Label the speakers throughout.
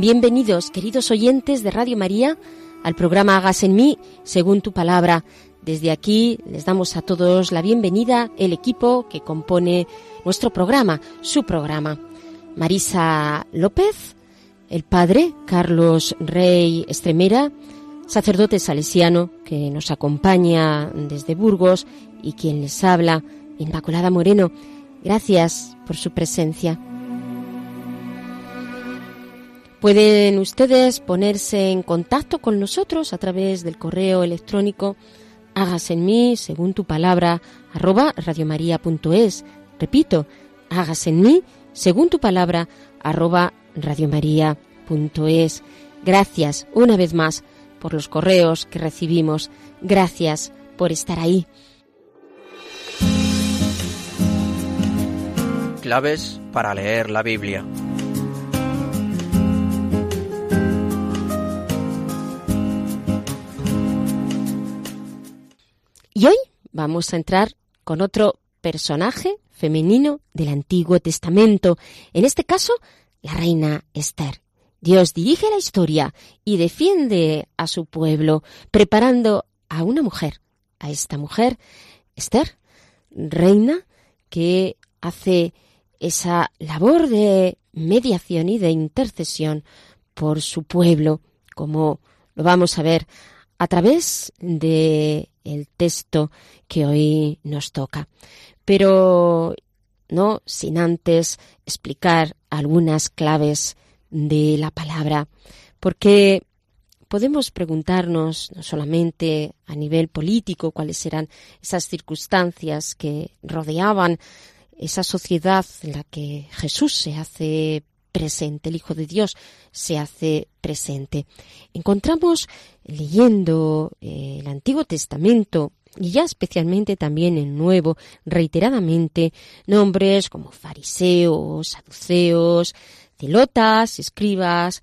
Speaker 1: Bienvenidos, queridos oyentes de Radio María, al programa Hagas en mí, según tu palabra. Desde aquí les damos a todos la bienvenida, el equipo que compone nuestro programa, su programa. Marisa López, el padre Carlos Rey Estremera, sacerdote salesiano que nos acompaña desde Burgos y quien les habla, Inmaculada Moreno. Gracias por su presencia. Pueden ustedes ponerse en contacto con nosotros a través del correo electrónico hágase en mí, según tu palabra, arroba radiomaria.es. Repito, hágase en mí, según tu palabra, arroba radiomaria.es. Gracias una vez más por los correos que recibimos. Gracias por estar ahí.
Speaker 2: Claves para leer la Biblia.
Speaker 1: Y hoy vamos a entrar con otro personaje femenino del Antiguo Testamento, en este caso la reina Esther. Dios dirige la historia y defiende a su pueblo, preparando a una mujer, a esta mujer, Esther, reina, que hace esa labor de mediación y de intercesión por su pueblo, como lo vamos a ver a través de el texto que hoy nos toca. Pero no sin antes explicar algunas claves de la palabra, porque podemos preguntarnos no solamente a nivel político cuáles eran esas circunstancias que rodeaban esa sociedad en la que Jesús se hace presente, el Hijo de Dios se hace presente. Encontramos leyendo eh, el Antiguo Testamento y ya especialmente también el Nuevo, reiteradamente, nombres como fariseos, saduceos, celotas, escribas,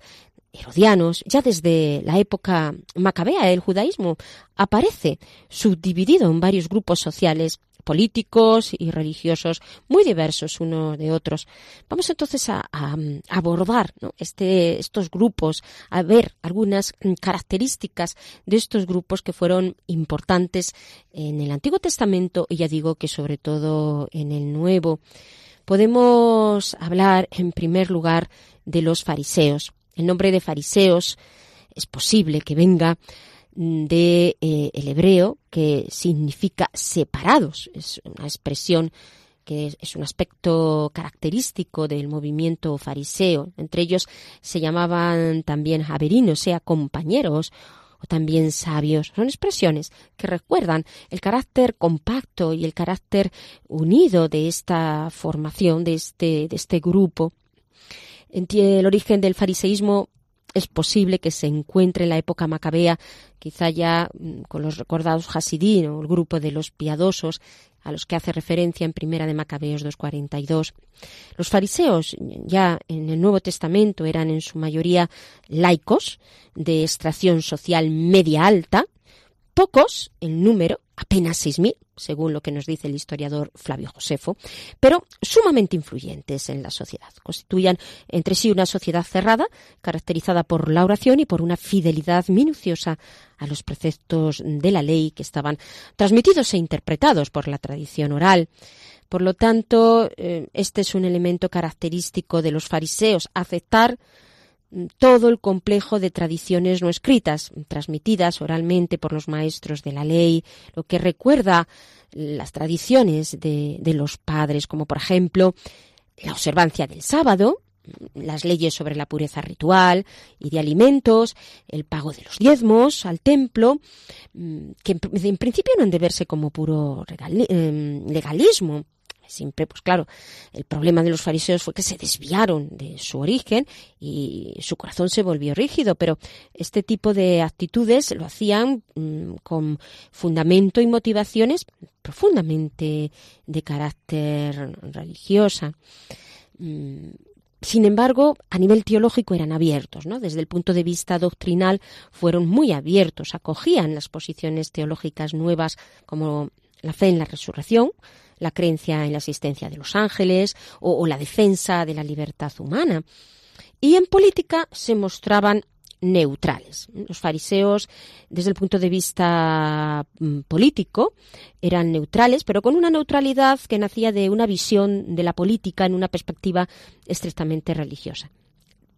Speaker 1: herodianos, ya desde la época macabea el judaísmo aparece subdividido en varios grupos sociales políticos y religiosos muy diversos unos de otros. Vamos entonces a, a abordar este, estos grupos, a ver algunas características de estos grupos que fueron importantes en el Antiguo Testamento y ya digo que sobre todo en el Nuevo. Podemos hablar en primer lugar de los fariseos. El nombre de fariseos es posible que venga de eh, el hebreo que significa separados. Es una expresión que es, un aspecto característico del movimiento fariseo. Entre ellos se llamaban también javerinos, sea compañeros o también sabios. Son expresiones que recuerdan el carácter compacto y el carácter unido de esta formación, de este, de este grupo. El origen del fariseísmo es posible que se encuentre en la época macabea, quizá ya mm, con los recordados Hasidín o el grupo de los piadosos a los que hace referencia en Primera de Macabeos 2.42. Los fariseos ya en el Nuevo Testamento eran en su mayoría laicos de extracción social media alta, pocos en número, apenas 6.000, según lo que nos dice el historiador Flavio Josefo, pero sumamente influyentes en la sociedad. Constituían entre sí una sociedad cerrada, caracterizada por la oración y por una fidelidad minuciosa a los preceptos de la ley que estaban transmitidos e interpretados por la tradición oral. Por lo tanto, eh, este es un elemento característico de los fariseos, aceptar todo el complejo de tradiciones no escritas, transmitidas oralmente por los maestros de la ley, lo que recuerda las tradiciones de, los padres, como por ejemplo la observancia del sábado, las leyes sobre la pureza ritual y de alimentos, el pago de los diezmos al templo, mm, que en, principio no han de verse como puro eh, legalismo, Siempre, pues claro, el problema de los fariseos fue que se desviaron de su origen y su corazón se volvió rígido, pero este tipo de actitudes lo hacían mm, con fundamento y motivaciones profundamente de carácter religiosa. Mm, sin embargo, a nivel teológico eran abiertos, ¿no? Desde el punto de vista doctrinal fueron muy abiertos, acogían las posiciones teológicas nuevas como la fe en la resurrección, la creencia en la existencia de los ángeles o, la defensa de la libertad humana. Y en política se mostraban neutrales. Los fariseos, desde el punto de vista mm, político, eran neutrales, pero con una neutralidad que nacía de una visión de la política en una perspectiva estrictamente religiosa.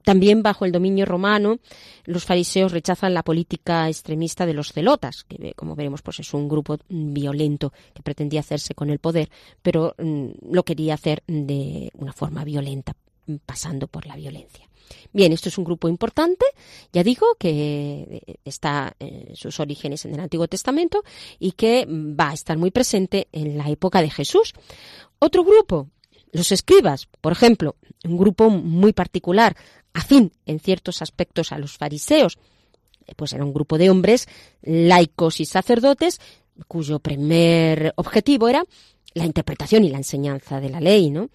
Speaker 1: También bajo el dominio romano, los fariseos rechazan la política extremista de los celotas, que como veremos pues es un grupo violento que pretendía hacerse con el poder, pero mm, lo quería hacer de una forma violenta, pasando por la violencia. Bien, esto es un grupo importante, ya digo, que eh, está en sus orígenes en el Antiguo Testamento y que va a estar muy presente en la época de Jesús. Otro grupo, los escribas, por ejemplo, un grupo muy particular, afín en ciertos aspectos a los fariseos, eh, pues era un grupo de hombres laicos y sacerdotes cuyo primer objetivo era la interpretación y la enseñanza de la ley, ¿no?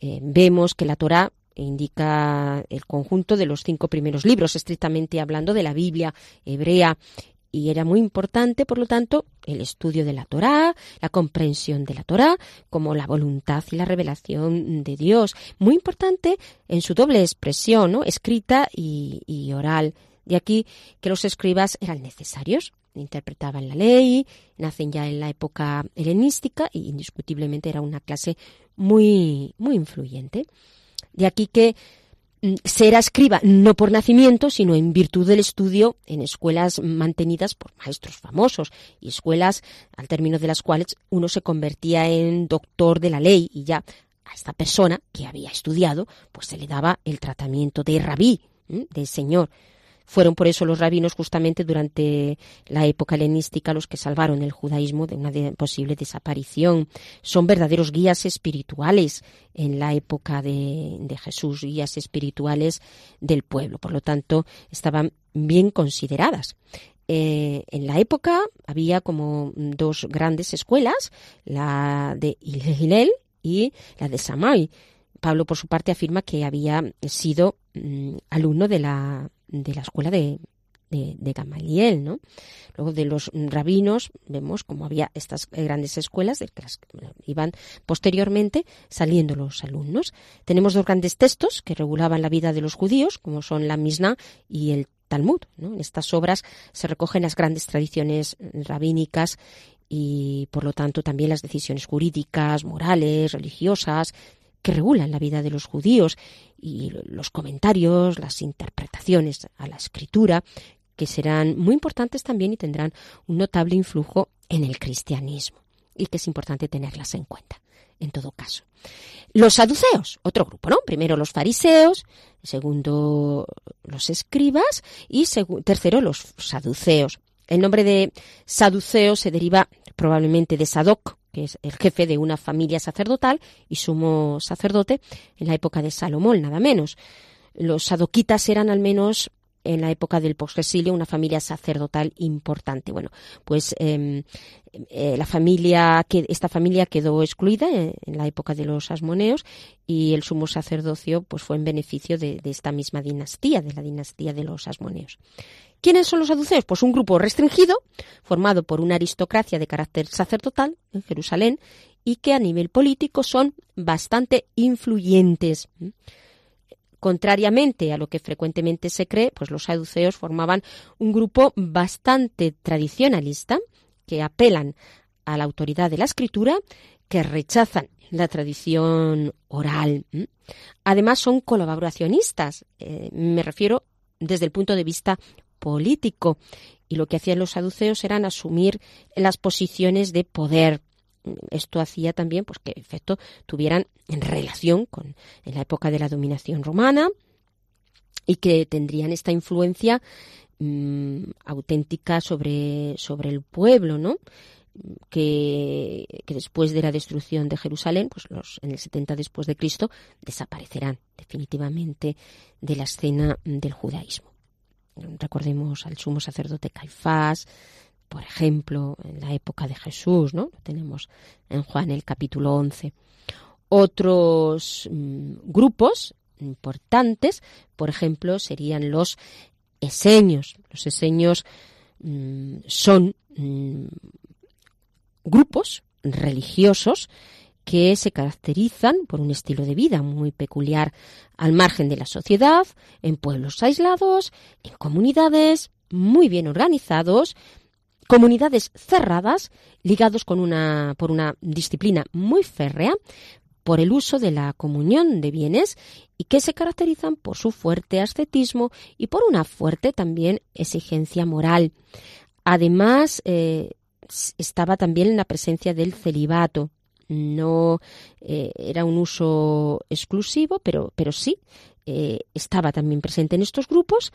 Speaker 1: Eh, vemos que la Torá indica el conjunto de los cinco primeros libros, estrictamente hablando de la Biblia hebrea y era muy importante, por lo tanto, el estudio de la Torá, la comprensión de la Torá, como la voluntad y la revelación de Dios. Muy importante en su doble expresión, ¿no? escrita y, oral. De aquí que los escribas eran necesarios, interpretaban la ley, nacen ya en la época helenística y indiscutiblemente era una clase muy, muy influyente. De aquí que Mm, se era escriba no por nacimiento, sino en virtud del estudio en escuelas mantenidas por maestros famosos y escuelas al término de las cuales uno se convertía en doctor de la ley y ya a esta persona que había estudiado, pues se le daba el tratamiento de rabí, de señor. Fueron por eso los rabinos justamente durante la época helenística los que salvaron el judaísmo de una posible desaparición. Son verdaderos guías espirituales en la época de, Jesús, guías espirituales del pueblo. Por lo tanto, estaban bien consideradas. Eh, en la época había como dos grandes escuelas, la de Hillel y la de Samay. Pablo, por su parte, afirma que había sido mm, alumno de la de la escuela de, de, Gamaliel, ¿no? Luego de los rabinos vemos como había estas grandes escuelas de que las, iban posteriormente saliendo los alumnos. Tenemos dos grandes textos que regulaban la vida de los judíos, como son la Misna y el Talmud. En estas obras se recogen las grandes tradiciones rabínicas y, por lo tanto, también las decisiones jurídicas, morales, religiosas, que regulan la vida de los judíos y los comentarios, las interpretaciones a la escritura, que serán muy importantes también y tendrán un notable influjo en el cristianismo y que es importante tenerlas en cuenta en todo caso. Los saduceos, otro grupo, ¿no? Primero los fariseos, segundo los escribas y tercero los saduceos. El nombre de saduceo se deriva probablemente de Sadoc, que es el jefe de una familia sacerdotal y sumo sacerdote en la época de Salomón, nada menos. Los sadoquitas eran al menos en la época del posexilio una familia sacerdotal importante. Bueno, pues em, eh, la familia esta familia quedó excluida en, la época de los asmoneos y el sumo sacerdocio pues fue en beneficio de, de esta misma dinastía, de la dinastía de los asmoneos. ¿Quiénes son los saduceos? Pues un grupo restringido, formado por una aristocracia de carácter sacerdotal en Jerusalén y que a nivel político son bastante influyentes. Contrariamente a lo que frecuentemente se cree, pues los saduceos formaban un grupo bastante tradicionalista que apelan a la autoridad de la escritura, que rechazan la tradición oral. Además son colaboracionistas, eh, me refiero desde el punto de vista político, y lo que hacían los saduceos eran asumir las posiciones de poder esto hacía también pues, que efecto tuvieran en relación con en la época de la dominación romana y que tendrían esta influencia mm, auténtica sobre, sobre el pueblo, ¿no? Que, que, después de la destrucción de Jerusalén, pues los, en el 70 después de Cristo, desaparecerán definitivamente de la escena del judaísmo. Recordemos al sumo sacerdote Caifás, por ejemplo, en la época de Jesús, ¿no? Lo tenemos en Juan el capítulo 11. Otros mm, grupos importantes, por ejemplo, serían los eseños. Los eseños mm, son mm, grupos religiosos que se caracterizan por un estilo de vida muy peculiar al margen de la sociedad, en pueblos aislados, en comunidades muy bien organizados, comunidades cerradas ligados con una, por una disciplina muy férrea por el uso de la comunión de bienes y que se caracterizan por su fuerte ascetismo y por una fuerte también exigencia moral. Además, eh, estaba también la presencia del celibato. No eh, era un uso exclusivo, pero, pero sí eh, estaba también presente en estos grupos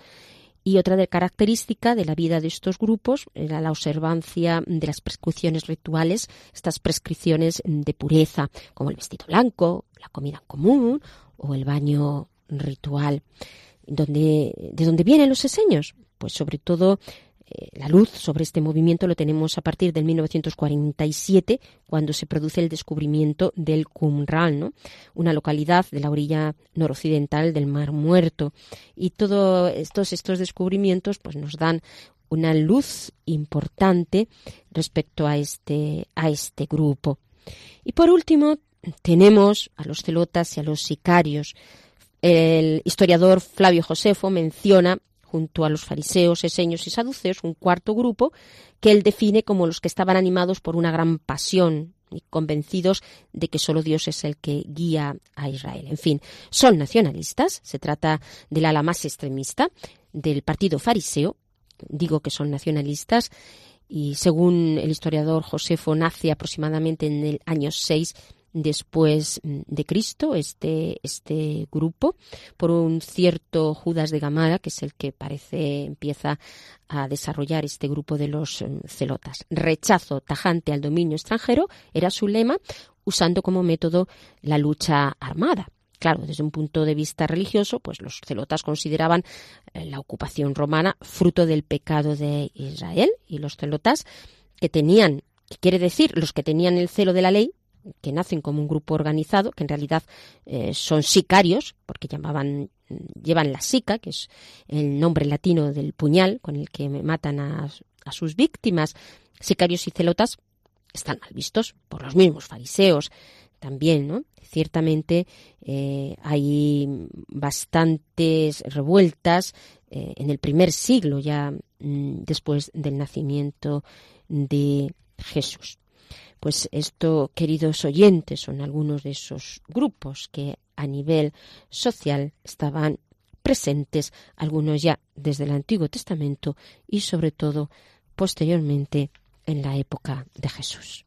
Speaker 1: y otra de característica de la vida de estos grupos era la observancia de las prescripciones rituales, estas prescripciones de pureza, como el vestido blanco, la comida común o el baño ritual. ¿De dónde vienen los eseños? Pues sobre todo la luz sobre este movimiento lo tenemos a partir del 1947, cuando se produce el descubrimiento del Qumran, ¿no? una localidad de la orilla noroccidental del Mar Muerto. Y todos estos, estos descubrimientos pues, nos dan una luz importante respecto a este, a este grupo. Y por último, tenemos a los celotas y a los sicarios. El historiador Flavio Josefo menciona junto a los fariseos, eseños y saduceos, un cuarto grupo que él define como los que estaban animados por una gran pasión y convencidos de que solo Dios es el que guía a Israel. En fin, son nacionalistas, se trata del ala más extremista del partido fariseo, digo que son nacionalistas, y según el historiador Josefo nace aproximadamente en el año 6 después mm, de Cristo, este, este grupo, por un cierto Judas de Gamara, que es el que parece empieza a desarrollar este grupo de los mm, celotas. Rechazo tajante al dominio extranjero era su lema, usando como método la lucha armada. Claro, desde un punto de vista religioso, pues los celotas consideraban eh, la ocupación romana fruto del pecado de Israel y los celotas que tenían, que quiere decir los que tenían el celo de la ley, que nacen como un grupo organizado, que en realidad eh, son sicarios, porque llamaban, llevan la sica, que es el nombre latino del puñal con el que matan a, sus víctimas. Sicarios y celotas están mal vistos por los mismos fariseos también, ¿no? Ciertamente eh, hay bastantes revueltas eh, en el primer siglo ya mm, después del nacimiento de Jesús. Pues esto, queridos oyentes, son algunos de esos grupos que a nivel social estaban presentes, algunos ya desde el Antiguo Testamento y sobre todo posteriormente en la época de Jesús.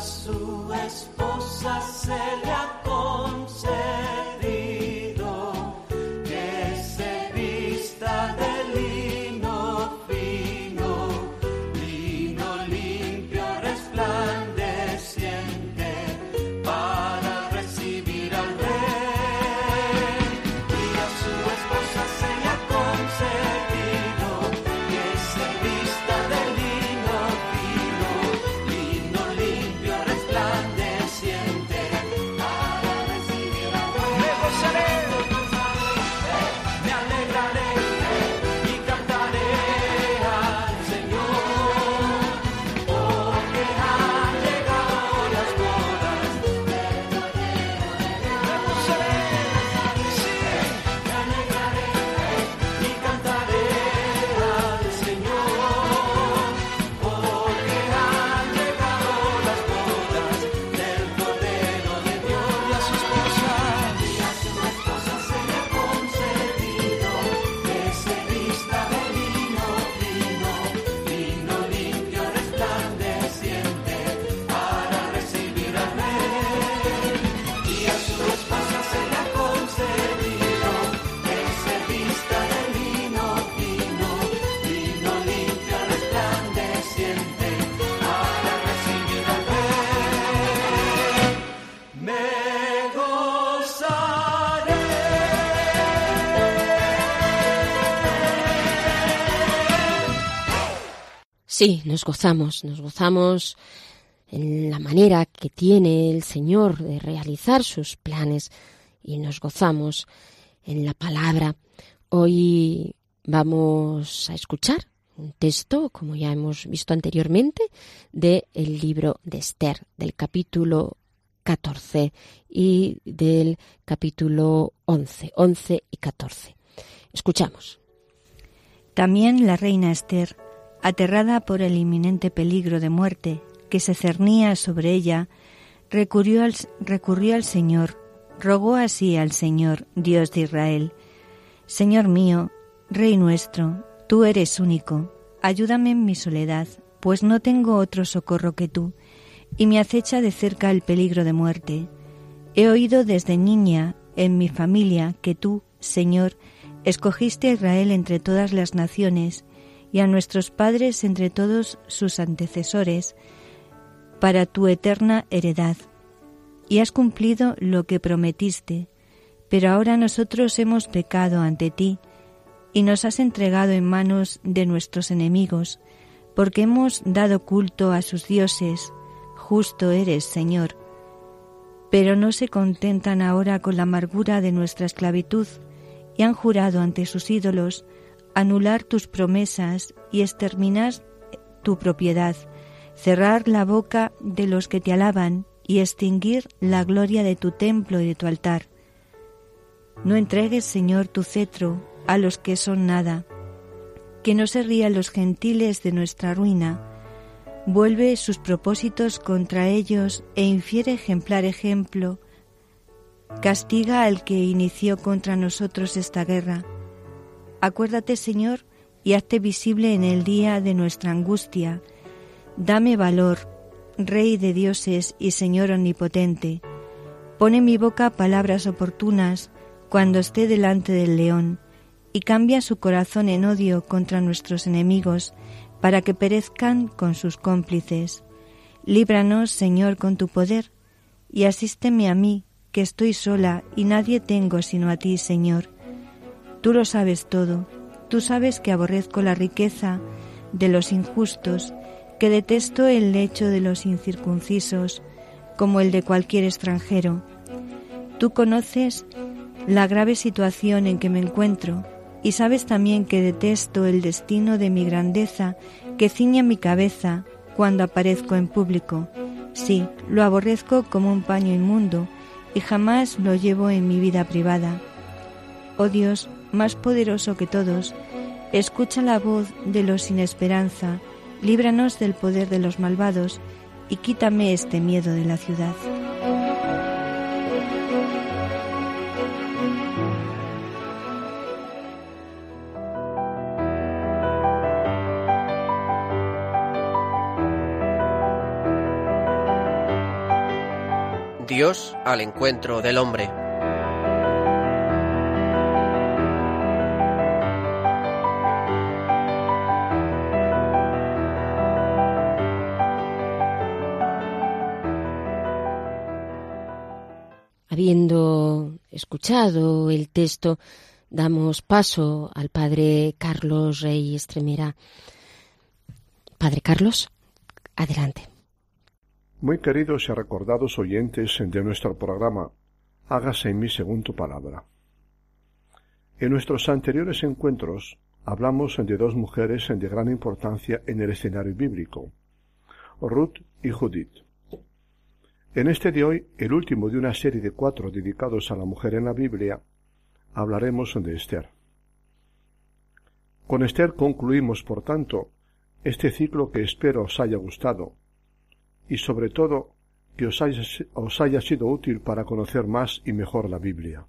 Speaker 2: su esposa se le Sí,
Speaker 1: nos gozamos, nos gozamos en la manera que tiene el Señor de realizar sus planes y nos gozamos en la palabra. Hoy vamos a escuchar un texto, como ya hemos visto anteriormente, del libro de Esther, del capítulo 14 y del capítulo 11, 11 y 14. Escuchamos.
Speaker 3: También la reina Esther, aterrada por el inminente peligro de muerte que se cernía sobre ella, recurrió al, recurrió al Señor, rogó así al Señor, Dios de Israel, Señor mío, Rey nuestro, tú eres único, ayúdame en mi soledad, pues no tengo otro socorro que tú, y me acecha de cerca el peligro de muerte. He oído desde niña en mi familia que tú, Señor, escogiste a Israel entre todas las naciones y a nuestros padres entre todos sus antecesores para tu eterna heredad. Y has cumplido lo que prometiste, pero ahora nosotros hemos pecado ante ti y nos has entregado en manos de nuestros enemigos, porque hemos dado culto a sus dioses. Justo eres, Señor. Pero no se contentan ahora con la amargura de nuestra esclavitud y han jurado ante sus ídolos anular tus promesas y exterminar tu propiedad, cerrar la boca de los que te alaban y extinguir la gloria de tu templo y de tu altar. No entregues, Señor, tu cetro a los que son nada, que no se rían los gentiles de nuestra ruina. Vuelve sus propósitos contra ellos e infiere ejemplar ejemplo. Castiga al que inició contra nosotros esta guerra. Acuérdate, Señor, y hazte visible en el día de nuestra angustia. Dame valor, Rey de dioses y Señor omnipotente. Pone en mi boca palabras oportunas cuando esté delante del león, y cambia su corazón en odio contra nuestros enemigos, para que perezcan con sus cómplices. Líbranos, Señor, con tu poder, y asísteme a mí, que estoy sola y nadie tengo sino a ti, Señor. Tú lo sabes todo, tú sabes que aborrezco la riqueza de los injustos, que detesto el lecho de los incircuncisos, como el de cualquier extranjero. Tú conoces la grave situación en que me encuentro, y sabes también que detesto el destino de mi grandeza que ciña mi cabeza cuando aparezco en público. Sí, lo aborrezco como un paño inmundo, y jamás lo llevo en mi vida privada. Oh Dios, más poderoso que todos, escucha la voz de los sin esperanza, líbranos del poder de los malvados, y quítame este miedo de la ciudad.
Speaker 4: Dios al encuentro del hombre.
Speaker 1: Habiendo escuchado el texto, damos paso al padre Carlos Rey Estremera. Padre Carlos, adelante.
Speaker 5: Muy queridos y recordados oyentes de nuestro programa, hágase en mí según tu palabra. En nuestros anteriores encuentros hablamos de dos mujeres de gran importancia en el escenario bíblico, Ruth y Judith. En este de hoy, el último de una serie de cuatro dedicados a la mujer en la Biblia, hablaremos de Esther. Con Esther concluimos, por tanto, este ciclo que espero os haya gustado y sobre todo que os haya, sido útil para conocer más y mejor la Biblia.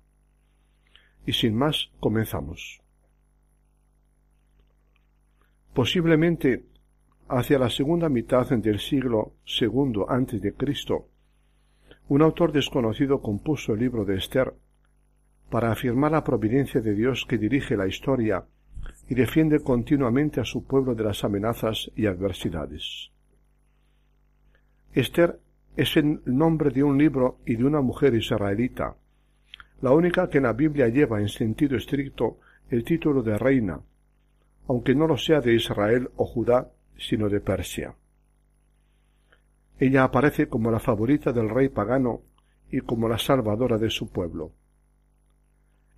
Speaker 5: Y sin más, comenzamos. Posiblemente hacia la segunda mitad del siglo segundo antes de Cristo, un autor desconocido compuso el libro de Esther para afirmar la providencia de Dios que dirige la historia y defiende continuamente a su pueblo de las amenazas y adversidades. Esther es el nombre de un libro y de una mujer israelita, la única que en la Biblia lleva en sentido estricto el título de reina, aunque no lo sea de Israel o Judá, sino de Persia. Ella aparece como la favorita del rey pagano y como la salvadora de su pueblo.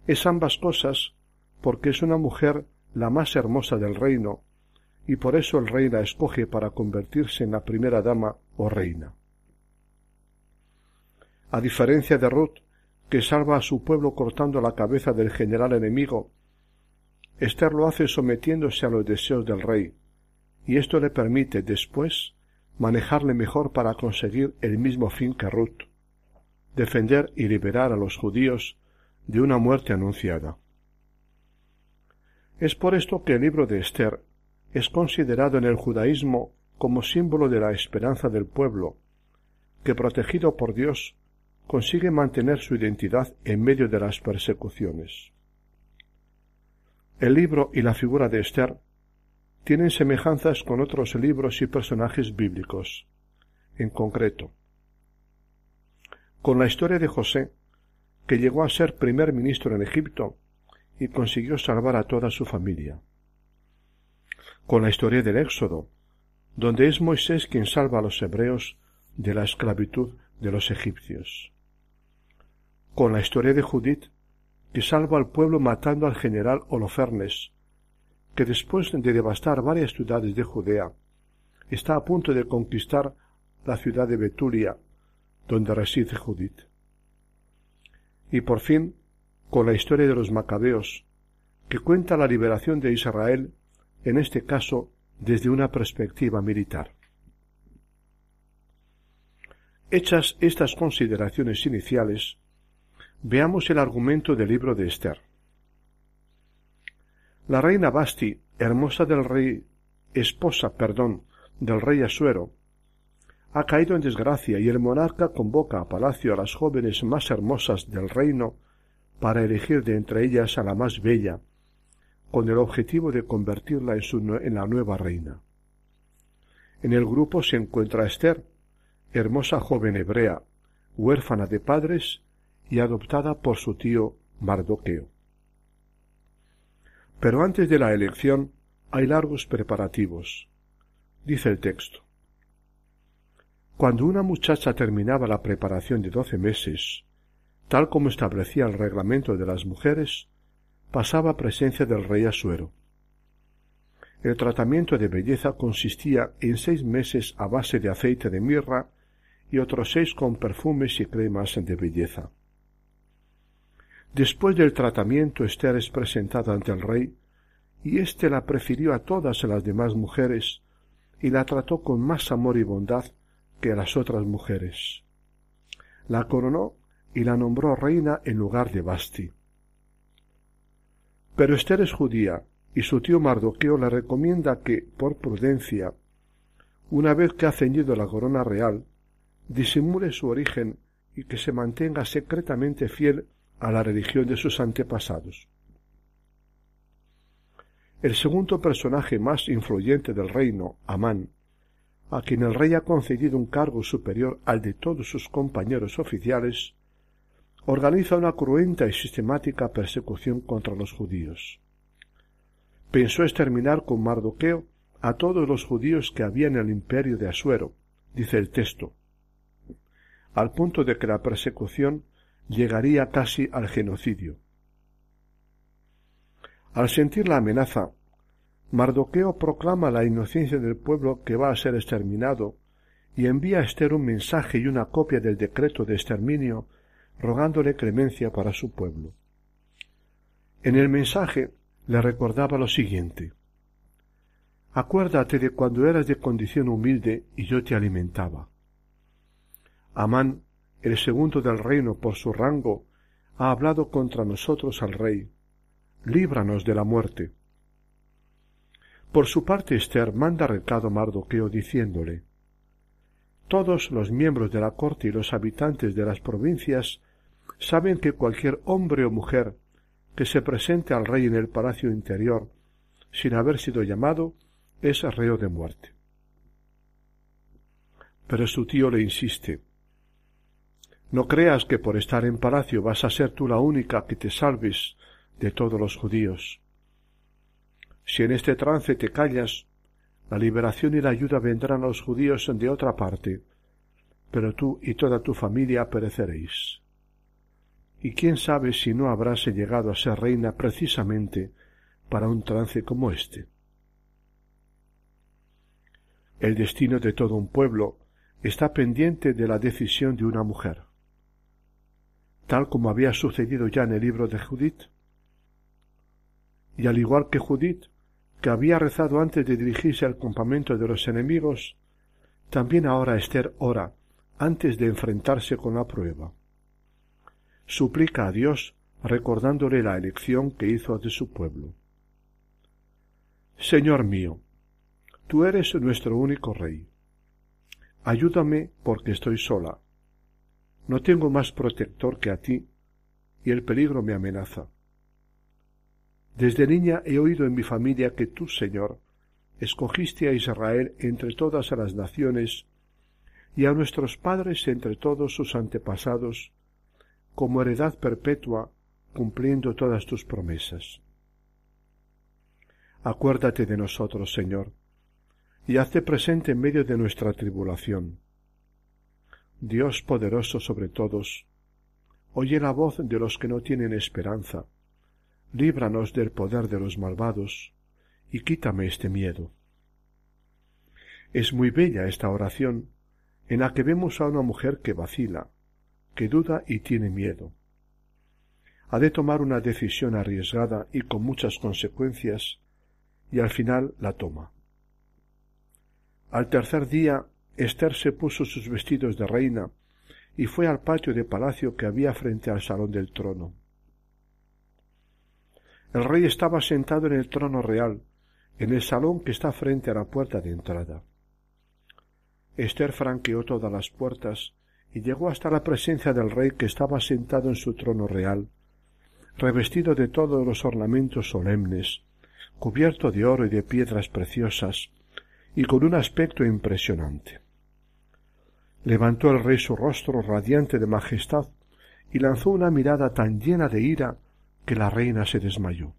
Speaker 5: Es ambas cosas porque es una mujer la más hermosa del reino, y por eso el rey la escoge para convertirse en la primera dama o reina. A diferencia de Ruth, que salva a su pueblo cortando la cabeza del general enemigo, Esther lo hace sometiéndose a los deseos del rey, y esto le permite después manejarle mejor para conseguir el mismo fin que Ruth, defender y liberar a los judíos de una muerte anunciada. Es por esto que el libro de Esther es considerado en el judaísmo como símbolo de la esperanza del pueblo, que protegido por Dios consigue mantener su identidad en medio de las persecuciones. El libro y la figura de Esther tienen semejanzas con otros libros y personajes bíblicos, en concreto, con la historia de José, que llegó a ser primer ministro en Egipto y consiguió salvar a toda su familia, con la historia del Éxodo, donde es Moisés quien salva a los hebreos de la esclavitud de los egipcios, con la historia de Judith, que salva al pueblo matando al general Holofernes, que después de devastar varias ciudades de Judea, está a punto de conquistar la ciudad de Betulia, donde reside Judith. Y por fin, con la historia de los macabeos, que cuenta la liberación de Israel, en este caso desde una perspectiva militar. Hechas estas consideraciones iniciales, veamos el argumento del libro de Esther. La reina Basti, hermosa del rey, esposa, perdón, del rey Asuero, ha caído en desgracia y el monarca convoca a palacio a las jóvenes más hermosas del reino para elegir de entre ellas a la más bella, con el objetivo de convertirla en, su, en la nueva reina. En el grupo se encuentra Esther, hermosa joven hebrea, huérfana de padres y adoptada por su tío Mardoqueo. Pero antes de la elección hay largos preparativos. Dice el texto. Cuando una muchacha terminaba la preparación de doce meses, tal como establecía el reglamento de las mujeres, pasaba presencia del rey Asuero. El tratamiento de belleza consistía en seis meses a base de aceite de mirra y otros seis con perfumes y cremas de belleza. Después del tratamiento Esther es presentada ante el rey, y éste la prefirió a todas las demás mujeres, y la trató con más amor y bondad que a las otras mujeres. La coronó y la nombró reina en lugar de Basti. Pero Esther es judía, y su tío Mardoqueo le recomienda que, por prudencia, una vez que ha ceñido la corona real, disimule su origen y que se mantenga secretamente fiel a la religión de sus antepasados. El segundo personaje más influyente del reino, Amán, a quien el rey ha concedido un cargo superior al de todos sus compañeros oficiales, organiza una cruenta y sistemática persecución contra los judíos. Pensó exterminar con Mardoqueo a todos los judíos que había en el imperio de Asuero, dice el texto, al punto de que la persecución llegaría casi al genocidio. Al sentir la amenaza, Mardoqueo proclama la inocencia del pueblo que va a ser exterminado y envía a Esther un mensaje y una copia del decreto de exterminio rogándole clemencia para su pueblo. En el mensaje le recordaba lo siguiente Acuérdate de cuando eras de condición humilde y yo te alimentaba. Amán, el segundo del reino por su rango, ha hablado contra nosotros al rey. Líbranos de la muerte. Por su parte Esther manda recado a Mardoqueo diciéndole Todos los miembros de la corte y los habitantes de las provincias saben que cualquier hombre o mujer que se presente al rey en el palacio interior sin haber sido llamado es reo de muerte. Pero su tío le insiste No creas que por estar en palacio vas a ser tú la única que te salves de todos los judíos. Si en este trance te callas, la liberación y la ayuda vendrán a los judíos de otra parte, pero tú y toda tu familia pereceréis. Y quién sabe si no habráse llegado a ser reina precisamente para un trance como este. El destino de todo un pueblo está pendiente de la decisión de una mujer. Tal como había sucedido ya en el libro de Judith. Y al igual que Judith, que había rezado antes de dirigirse al campamento de los enemigos, también ahora Esther ora antes de enfrentarse con la prueba. Suplica a Dios recordándole la elección que hizo de su pueblo. Señor mío, tú eres nuestro único rey. Ayúdame porque estoy sola. No tengo más protector que a ti, y el peligro me amenaza. Desde niña he oído en mi familia que tú, Señor, escogiste a Israel entre todas las naciones y a nuestros padres entre todos sus antepasados como heredad perpetua cumpliendo todas tus promesas. Acuérdate de nosotros, Señor, y hazte presente en medio de nuestra tribulación. Dios poderoso sobre todos, oye la voz de los que no tienen esperanza, líbranos del poder de los malvados, y quítame este miedo. Es muy bella esta oración, en la que vemos a una mujer que vacila, que duda y tiene miedo. Ha de tomar una decisión arriesgada y con muchas consecuencias, y al final la toma. Al tercer día, Esther se puso sus vestidos de reina y fue al patio de palacio que había frente al salón del trono. El rey estaba sentado en el trono real, en el salón que está frente a la puerta de entrada. Esther franqueó todas las puertas y llegó hasta la presencia del rey que estaba sentado en su trono real, revestido de todos los ornamentos solemnes, cubierto de oro y de piedras preciosas, y con un aspecto impresionante. Levantó el rey su rostro radiante de majestad y lanzó una mirada tan llena de ira que la reina se desmayó.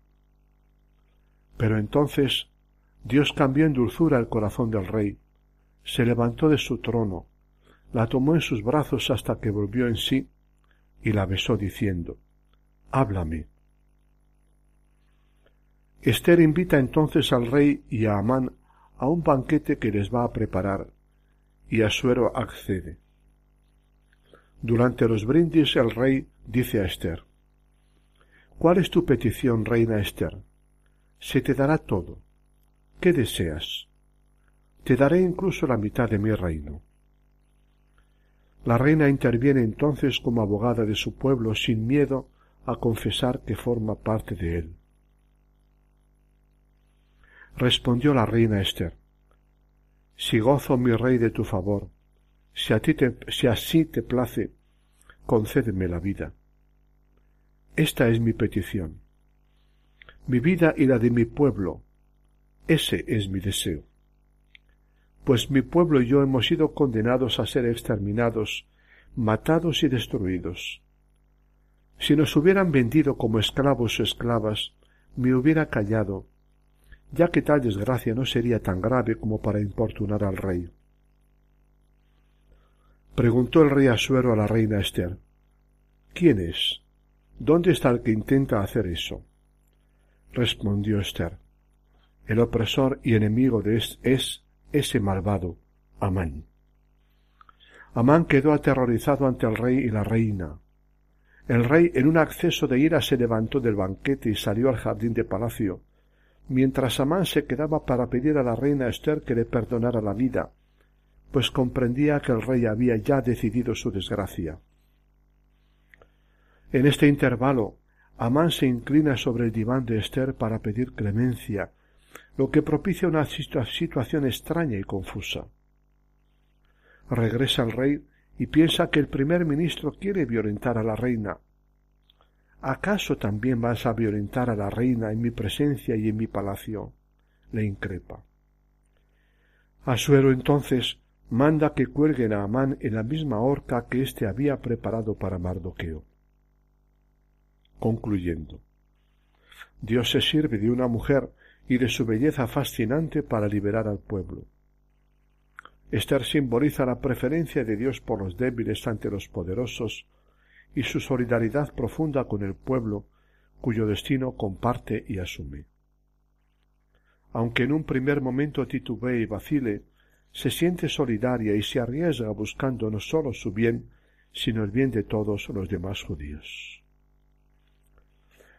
Speaker 5: Pero entonces Dios cambió en dulzura el corazón del rey, se levantó de su trono, la tomó en sus brazos hasta que volvió en sí y la besó diciendo Háblame. Esther invita entonces al rey y a Amán a un banquete que les va a preparar, y Asuero accede. Durante los brindis el rey dice a Esther ¿Cuál es tu petición, reina Esther? Se te dará todo. ¿Qué deseas? Te daré incluso la mitad de mi reino. La reina interviene entonces como abogada de su pueblo sin miedo a confesar que forma parte de él. Respondió la reina Esther Si gozo mi rey de tu favor, si, a ti te, si así te place, concédeme la vida. Esta es mi petición. Mi vida y la de mi pueblo. Ese es mi deseo. Pues mi pueblo y yo hemos sido condenados a ser exterminados, matados y destruidos. Si nos hubieran vendido como esclavos o esclavas, me hubiera callado, ya que tal desgracia no sería tan grave como para importunar al rey. Preguntó el rey Asuero a la reina Esther. ¿Quién es? ¿Dónde está el que intenta hacer eso? Respondió Esther. El opresor y enemigo de es, es ese malvado, Amán. Amán quedó aterrorizado ante el rey y la reina. El rey, en un acceso de ira, se levantó del banquete y salió al jardín de palacio, mientras Amán se quedaba para pedir a la reina Esther que le perdonara la vida, pues comprendía que el rey había ya decidido su desgracia. En este intervalo, Amán se inclina sobre el diván de Esther para pedir clemencia, lo que propicia una situación extraña y confusa. Regresa el rey y piensa que el primer ministro quiere violentar a la reina. ¿Acaso también vas a violentar a la reina en mi presencia y en mi palacio? le increpa. Asuero entonces manda que cuelguen a Amán en la misma horca que éste había preparado para Mardoqueo. Concluyendo. Dios se sirve de una mujer y de su belleza fascinante para liberar al pueblo. Esther simboliza la preferencia de Dios por los débiles ante los poderosos y su solidaridad profunda con el pueblo cuyo destino comparte y asume. Aunque en un primer momento titubee y vacile, se siente solidaria y se arriesga buscando no sólo su bien, sino el bien de todos los demás judíos.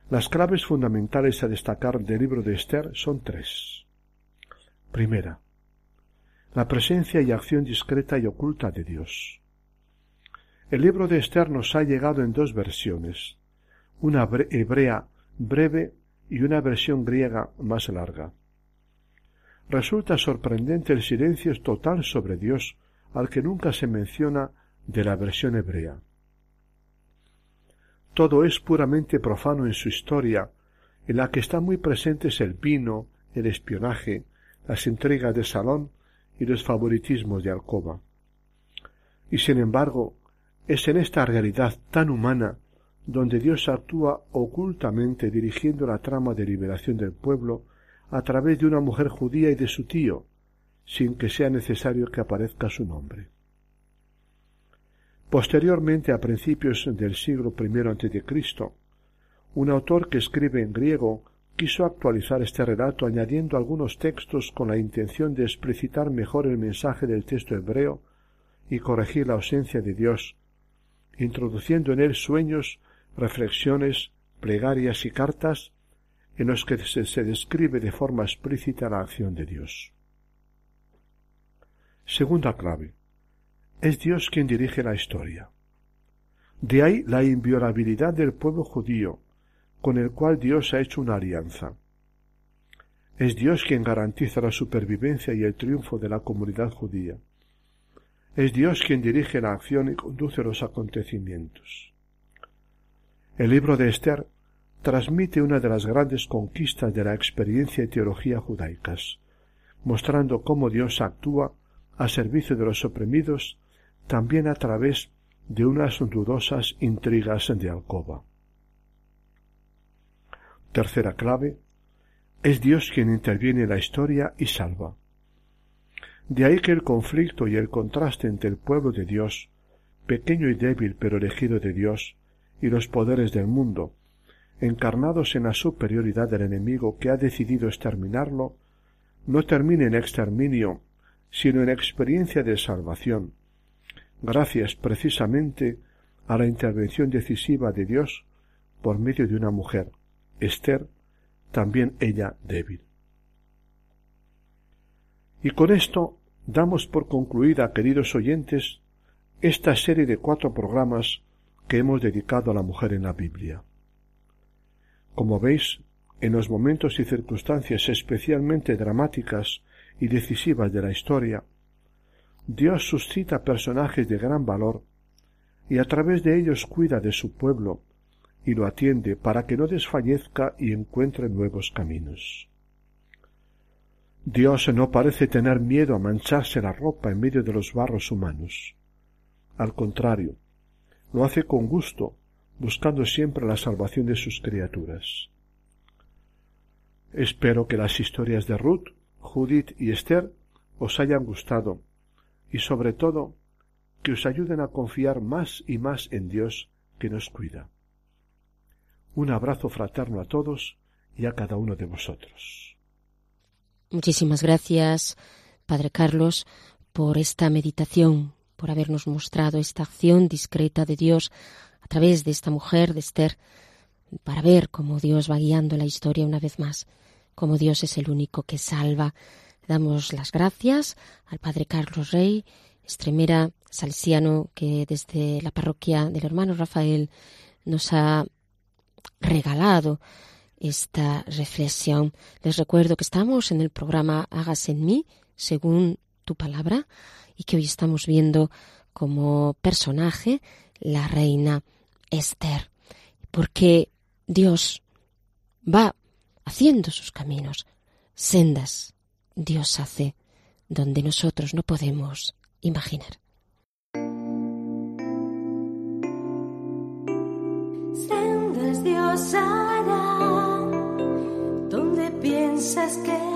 Speaker 5: Las claves fundamentales a destacar del libro de Esther son tres. Primera, la presencia y acción discreta y oculta de Dios. El libro de Esther nos ha llegado en dos versiones, una hebrea breve y una versión griega más larga. Resulta sorprendente el silencio total sobre Dios al que nunca se menciona de la versión hebrea. Todo es puramente profano en su historia, en la que están muy presentes el vino, el espionaje, las intrigas de salón y los favoritismos de alcoba. Y sin embargo, es en esta realidad tan humana donde Dios actúa ocultamente dirigiendo la trama de liberación del pueblo a través de una mujer judía y de su tío, sin que sea necesario que aparezca su nombre. Posteriormente, a principios del siglo I a.C., un autor que escribe en griego quiso actualizar este relato añadiendo algunos textos con la intención de explicitar mejor el mensaje del texto hebreo y corregir la ausencia de Dios, introduciendo en él sueños, reflexiones, plegarias y cartas en los que se, describe de forma explícita la acción de Dios. Segunda clave. Es Dios quien dirige la historia. De ahí la inviolabilidad del pueblo judío, con el cual Dios ha hecho una alianza. Es Dios quien garantiza la supervivencia y el triunfo de la comunidad judía. Es Dios quien dirige la acción y conduce los acontecimientos. El libro de Esther transmite una de las grandes conquistas de la experiencia y teología judaicas, mostrando cómo Dios actúa a servicio de los oprimidos también a través de unas dudosas intrigas de alcoba. Tercera clave, es Dios quien interviene en la historia y salva. De ahí que el conflicto y el contraste entre el pueblo de Dios, pequeño y débil pero elegido de Dios, y los poderes del mundo, encarnados en la superioridad del enemigo que ha decidido exterminarlo, no termine en exterminio, sino en experiencia de salvación, gracias precisamente a la intervención decisiva de Dios por medio de una mujer, Esther, también ella débil. Y con esto damos por concluida, queridos oyentes, esta serie de cuatro programas que hemos dedicado a la mujer en la Biblia. Como veis, en los momentos y circunstancias especialmente dramáticas y decisivas de la historia, Dios suscita personajes de gran valor, y a través de ellos cuida de su pueblo y lo atiende para que no desfallezca y encuentre nuevos caminos. Dios no parece tener miedo a mancharse la ropa en medio de los barros humanos. Al contrario, lo hace con gusto, buscando siempre la salvación de sus criaturas. Espero que las historias de Ruth, Judith y Esther os hayan gustado y sobre todo que os ayuden a confiar más y más en Dios que nos cuida. Un abrazo fraterno a todos y a cada uno de vosotros.
Speaker 1: Muchísimas gracias, Padre Carlos, por esta meditación, por habernos mostrado esta acción discreta de Dios a través de esta mujer, de Esther, para ver cómo Dios va guiando la historia una vez más, cómo Dios es el único que salva. Damos las gracias al Padre Carlos Rey, extremera salesiano, que desde la parroquia del hermano Rafael nos ha regalado esta reflexión. Les recuerdo que estamos en el programa Hagas en mí, según tu palabra, y que hoy estamos viendo como personaje la reina Esther, porque Dios va haciendo sus caminos, sendas Dios hace donde nosotros no podemos imaginar.
Speaker 2: Sendas Dios piensas que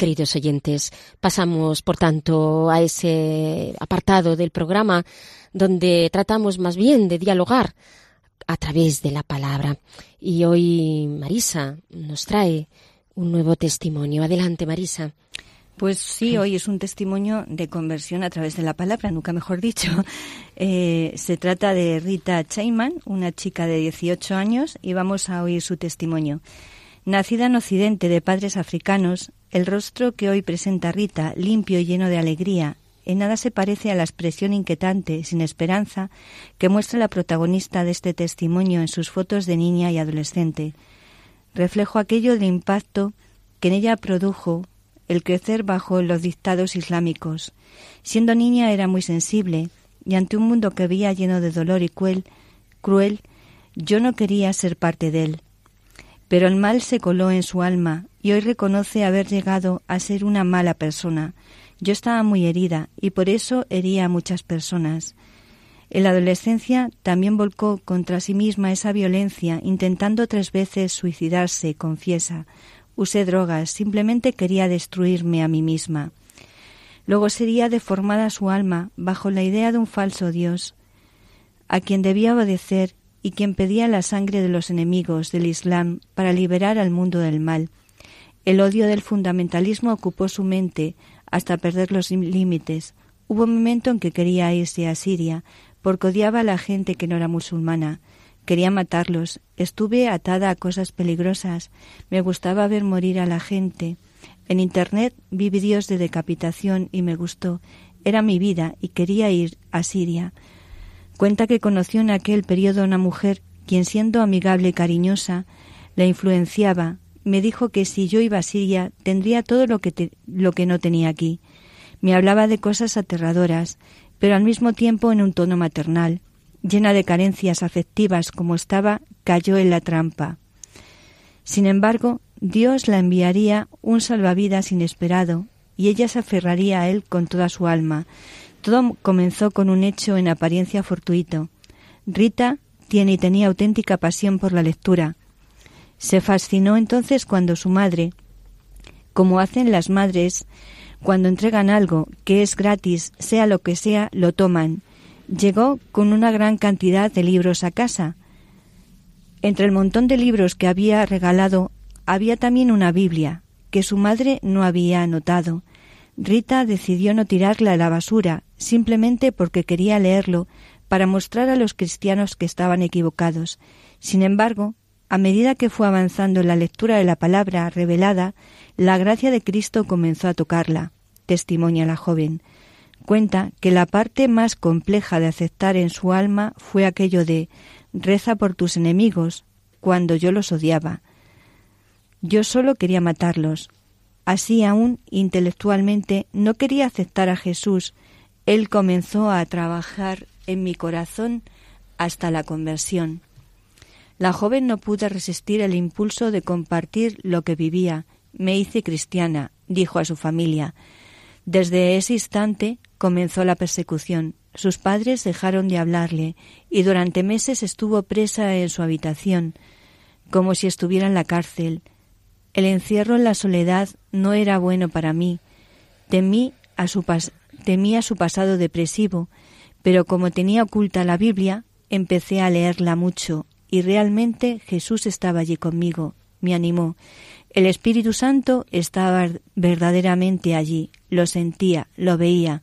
Speaker 1: Queridos oyentes, pasamos, por tanto, a ese apartado del programa donde tratamos más bien de dialogar a través de la palabra. Y hoy Marisa nos trae un nuevo testimonio. Adelante, Marisa.
Speaker 3: Pues sí, hoy es un testimonio de conversión a través de la palabra, nunca mejor dicho. Eh, se trata de Rita Chayman, una chica de 18 años, y vamos a oír su testimonio. Nacida en Occidente de padres africanos, el rostro que hoy presenta Rita, limpio y lleno de alegría, en nada se parece a la expresión inquietante, sin esperanza, que muestra la protagonista de este testimonio en sus fotos de niña y adolescente. Reflejo aquello del impacto que en ella produjo el crecer bajo los dictados islámicos. Siendo niña era muy sensible, y ante un mundo que veía lleno de dolor y cruel, cruel, yo no quería ser parte de él. Pero el mal se coló en su alma, y hoy reconoce haber llegado a ser una mala persona. Yo estaba muy herida, y por eso hería a muchas personas. En la adolescencia también volcó contra sí misma esa violencia, intentando tres veces suicidarse, confiesa, usé drogas, simplemente quería destruirme a mí misma. Luego sería deformada su alma bajo la idea de un falso Dios, a quien debía obedecer y quien pedía la sangre de los enemigos del Islam para liberar al mundo del mal. El odio del fundamentalismo ocupó su mente hasta perder los límites. Hubo un momento en que quería irse a Siria, porque odiaba a la gente que no era musulmana. Quería matarlos. Estuve atada a cosas peligrosas. Me gustaba ver morir a la gente. En Internet vi vídeos de decapitación y me gustó. Era mi vida y quería ir a Siria. Cuenta que conoció en aquel periodo una mujer quien siendo amigable y cariñosa la influenciaba. Me dijo que si yo iba a Siria tendría todo lo que, lo que no tenía aquí. Me hablaba de cosas aterradoras, pero al mismo tiempo en un tono maternal llena de carencias afectivas como estaba, cayó en la trampa. Sin embargo, Dios la enviaría un salvavidas inesperado y ella se aferraría a él con toda su alma. Todo comenzó con un hecho en apariencia fortuito. Rita tiene y tenía auténtica pasión por la lectura. Se fascinó entonces cuando su madre, como hacen las madres, cuando entregan algo que es gratis, sea lo que sea, lo toman. Llegó con una gran cantidad de libros a casa. Entre el montón de libros que había regalado había también una Biblia, que su madre no había anotado. Rita decidió no tirarla a la basura, simplemente porque quería leerlo para mostrar a los cristianos que estaban equivocados. Sin embargo, a medida que fue avanzando en la lectura de la palabra revelada, la gracia de Cristo comenzó a tocarla, testimonia la joven. Cuenta que la parte más compleja de aceptar en su alma fue aquello de reza por tus enemigos, cuando yo los odiaba. Yo solo quería matarlos. Así aún intelectualmente no quería aceptar a Jesús. Él comenzó a trabajar en mi corazón hasta la conversión. La joven no pudo resistir el impulso de compartir lo que vivía. Me hice cristiana, dijo a su familia. Desde ese instante comenzó la persecución. Sus padres dejaron de hablarle y durante meses estuvo presa en su habitación, como si estuviera en la cárcel. El encierro en la soledad no era bueno para mí. Temí a su, pas temí a su pasado depresivo, pero como tenía oculta la Biblia, empecé a leerla mucho y realmente Jesús estaba allí conmigo, me animó. El Espíritu Santo estaba verdaderamente allí, lo sentía, lo veía.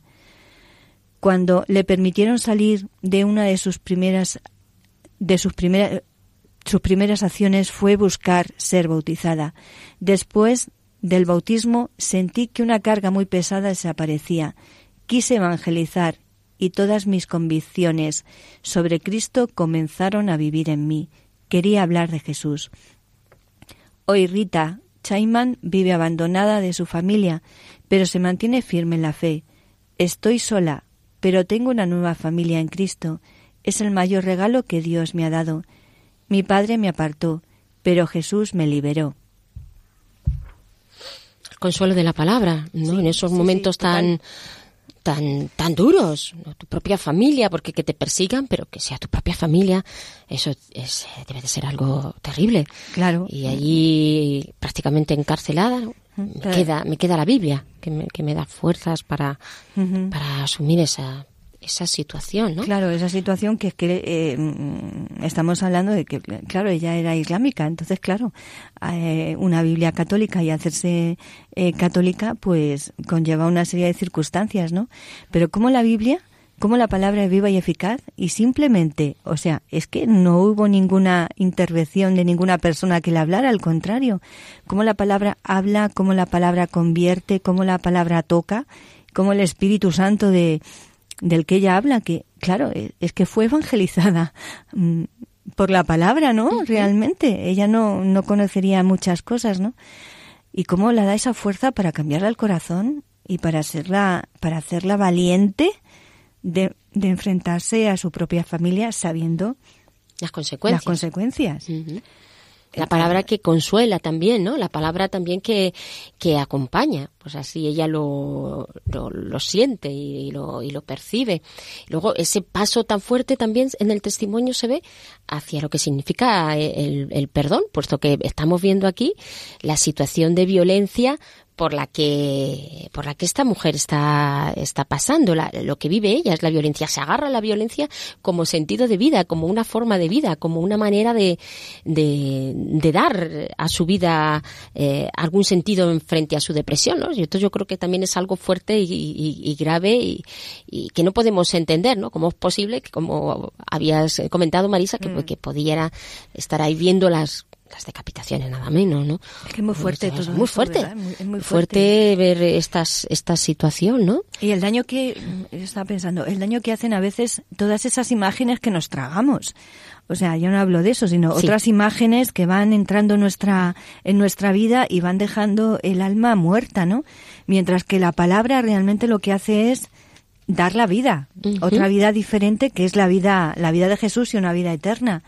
Speaker 3: Cuando le permitieron salir de una de sus primeras de sus primeras sus primeras acciones fue buscar ser bautizada. Después del bautismo sentí que una carga muy pesada desaparecía. Quise evangelizar y todas mis convicciones sobre Cristo comenzaron a vivir en mí. Quería hablar de Jesús. Hoy Rita Chaiman vive abandonada de su familia, pero se mantiene firme en la fe. Estoy sola, pero tengo una nueva familia en Cristo. Es el mayor regalo que Dios me ha dado. Mi padre me apartó, pero Jesús me liberó.
Speaker 1: El consuelo de la palabra, ¿no?
Speaker 3: Sí,
Speaker 1: en esos
Speaker 3: sí,
Speaker 1: momentos tan tan tan duros, ¿no? tu propia familia, porque que te persigan, pero que sea tu propia familia, eso es, debe de ser algo terrible.
Speaker 3: Claro.
Speaker 1: Y allí prácticamente encarcelada, me
Speaker 3: Claro.
Speaker 1: queda me queda la Biblia, que me, que me da fuerzas para para asumir esa esa situación, ¿no?
Speaker 3: Claro, esa situación que que eh, mm, estamos hablando de que, claro, ella era islámica, entonces, claro, eh, una Biblia católica y hacerse eh, católica, pues conlleva una serie de circunstancias, ¿no? Pero como la Biblia, como la palabra es viva y eficaz, y simplemente, o sea, es que no hubo ninguna intervención de ninguna persona que la hablara, al contrario, como la palabra habla, como la palabra convierte, como la palabra toca, como el Espíritu Santo de del que ella habla, que claro, e- es que fue evangelizada mm, por la palabra, ¿no? Realmente, ella no, no conocería muchas cosas, ¿no? Y cómo la da esa fuerza para cambiarle el corazón y para hacerla, para hacerla valiente de, de enfrentarse a su propia familia sabiendo
Speaker 1: Las consecuencias.
Speaker 3: las consecuencias.
Speaker 1: La palabra que consuela también, ¿no? La palabra también que, que acompaña. Pues así ella lo, lo, siente y lo, y lo percibe. Luego ese paso tan fuerte también en el testimonio se ve hacia lo que significa el, el perdón, puesto que estamos viendo aquí la situación de violencia por la que por la que esta mujer está está pasando. La- lo que vive ella es la violencia. Se agarra a la violencia como sentido de vida como una forma de vida como una manera de de, de dar a su vida eh, algún sentido en frente a su depresión ¿no? y esto yo creo que también es algo fuerte y, y- y grave y, y que no podemos entender no cómo es posible que como habías comentado Marisa que, que pudiera estar ahí viendo las las decapitaciones nada menos no
Speaker 3: Es que es muy fuerte todo
Speaker 1: muy fuerte.
Speaker 3: ¿verdad? Muy- es muy
Speaker 1: fuerte ver estas, esta situación, ¿no?
Speaker 3: Y el daño que, yo estaba pensando, el daño que hacen a veces todas esas imágenes que nos tragamos. O sea, yo no hablo de eso, sino
Speaker 1: Sí.
Speaker 3: otras imágenes que van entrando en nuestra, en nuestra vida y van dejando el alma muerta, ¿no? Mientras que la palabra realmente lo que hace es dar la vida, otra vida diferente que es la vida, la vida de Jesús y una vida eterna.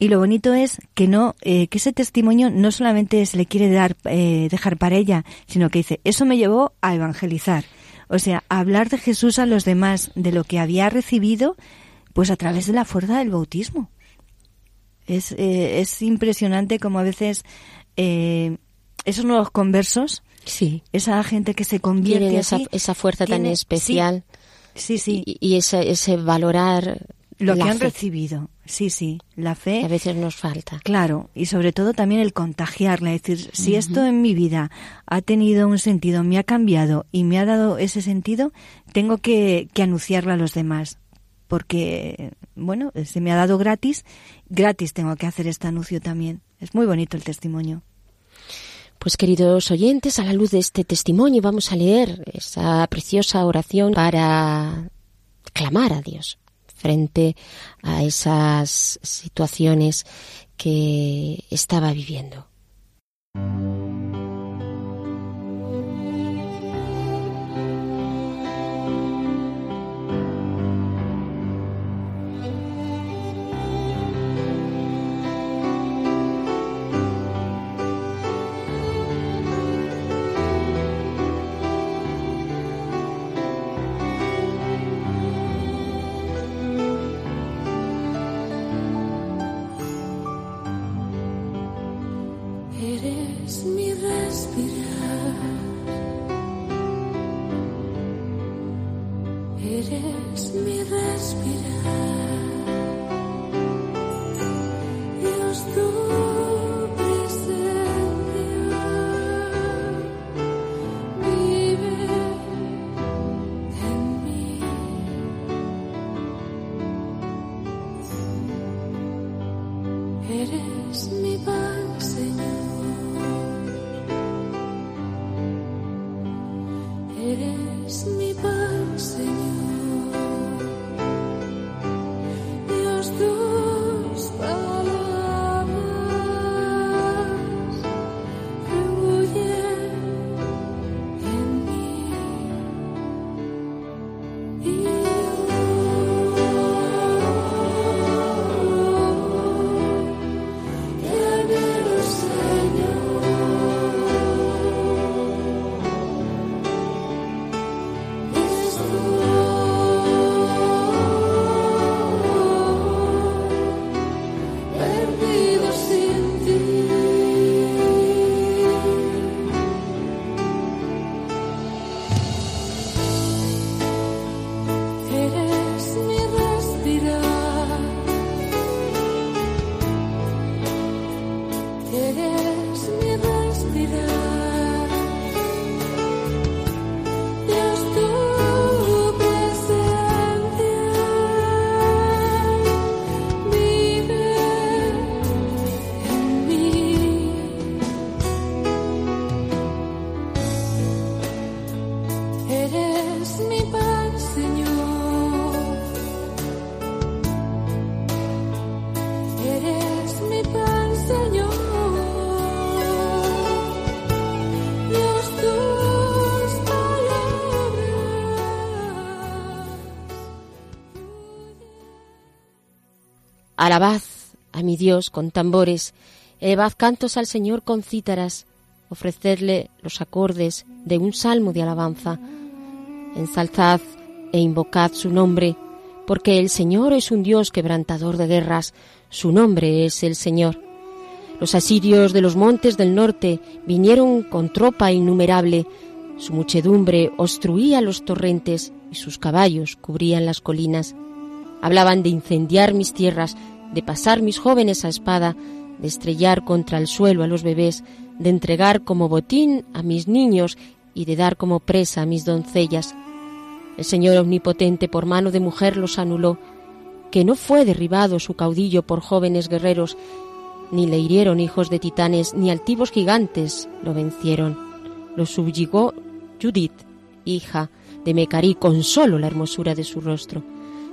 Speaker 3: Y lo bonito es que no, eh, que ese testimonio no solamente se le quiere dar, eh, dejar para ella, sino que dice, eso me llevó a evangelizar. O sea, a hablar de Jesús a los demás, de lo que había recibido, pues a través de la fuerza del bautismo. Es, eh, es impresionante como a veces eh, esos nuevos conversos,
Speaker 1: Sí.
Speaker 3: esa gente que se convierte
Speaker 1: Tienen esa,
Speaker 3: así,
Speaker 1: esa fuerza tan especial
Speaker 3: Sí, sí,
Speaker 1: y, y ese, ese valorar
Speaker 3: lo
Speaker 1: la
Speaker 3: que han
Speaker 1: fe,
Speaker 3: recibido. Sí, sí, la fe.
Speaker 1: a veces nos falta.
Speaker 3: Claro, y sobre todo también el contagiarla, es decir, si esto en mi vida ha tenido un sentido, me ha cambiado y me ha dado ese sentido, tengo que, que anunciarlo a los demás, porque, bueno, se me ha dado gratis, gratis tengo que hacer este anuncio también. Es muy bonito el testimonio.
Speaker 1: Pues queridos oyentes, a la luz de este testimonio vamos a leer esa preciosa oración para clamar a Dios frente a esas situaciones que estaba viviendo. Alabad a mi Dios con tambores, elevad cantos al Señor con cítaras, ofrecedle los acordes de un salmo de alabanza. Ensalzad e invocad su nombre, porque el Señor es un Dios quebrantador de guerras, su nombre es el Señor. Los asirios de los montes del norte vinieron con tropa innumerable, su muchedumbre obstruía los torrentes y sus caballos cubrían las colinas. Hablaban de incendiar mis tierras, de pasar mis jóvenes a espada, de estrellar contra el suelo a los bebés, de entregar como botín a mis niños y de dar como presa a mis doncellas. El Señor Omnipotente por mano de mujer los anuló, que no fue derribado su caudillo por jóvenes guerreros, ni le hirieron hijos de titanes, ni altivos gigantes lo vencieron. Lo subyugó Judith, hija de Mecarí, con solo la hermosura de su rostro.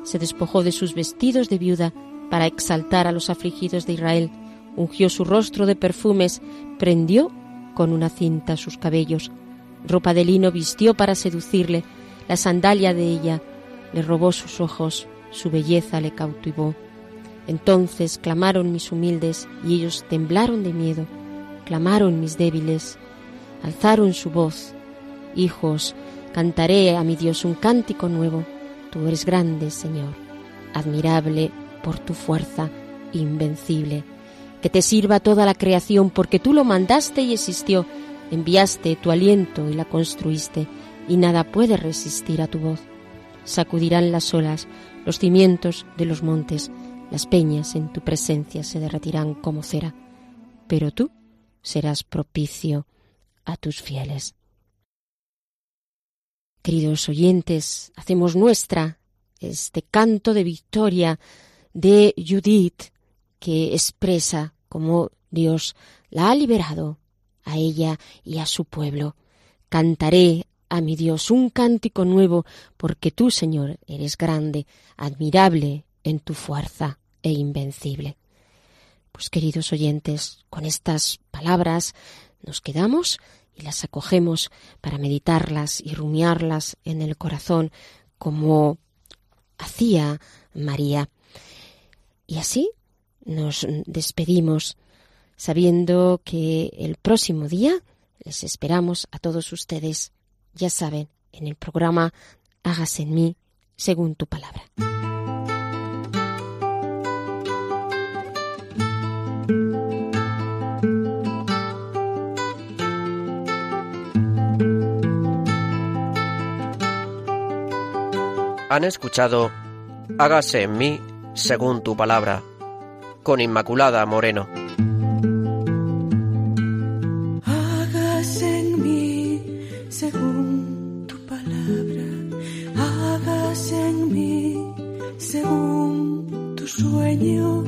Speaker 1: Se despojó de sus vestidos de viuda para exaltar a los afligidos de Israel, ungió su rostro de perfumes, prendió con una cinta sus cabellos, ropa de lino vistió para seducirle, la sandalia de ella le robó sus ojos, su belleza le cautivó. Entonces clamaron mis humildes y ellos temblaron de miedo, clamaron mis débiles, alzaron su voz. Hijos, cantaré a mi Dios un cántico nuevo. Tú eres grande, Señor, admirable por tu fuerza invencible. Que te sirva toda la creación porque tú lo mandaste y existió, enviaste tu aliento y la construiste, y nada puede resistir a tu voz. Sacudirán las olas, los cimientos de los montes, las peñas en tu presencia se derretirán como cera, pero tú serás propicio a tus fieles. Queridos oyentes, hacemos nuestra este canto de victoria de Judith que expresa cómo Dios la ha liberado a ella y a su pueblo. Cantaré a mi Dios un cántico nuevo, porque tú, Señor, eres grande, admirable en tu fuerza e invencible. Pues queridos oyentes, con estas palabras nos quedamos y las acogemos para meditarlas y rumiarlas en el corazón como hacía María. Y así nos despedimos sabiendo que el próximo día les esperamos a todos ustedes, ya saben, en el programa Hágase en mí según tu palabra.
Speaker 4: Han escuchado Hágase en mí según tu palabra, con Inmaculada Moreno.
Speaker 2: Hágase en mí según tu palabra, hágase en mí según tu sueño,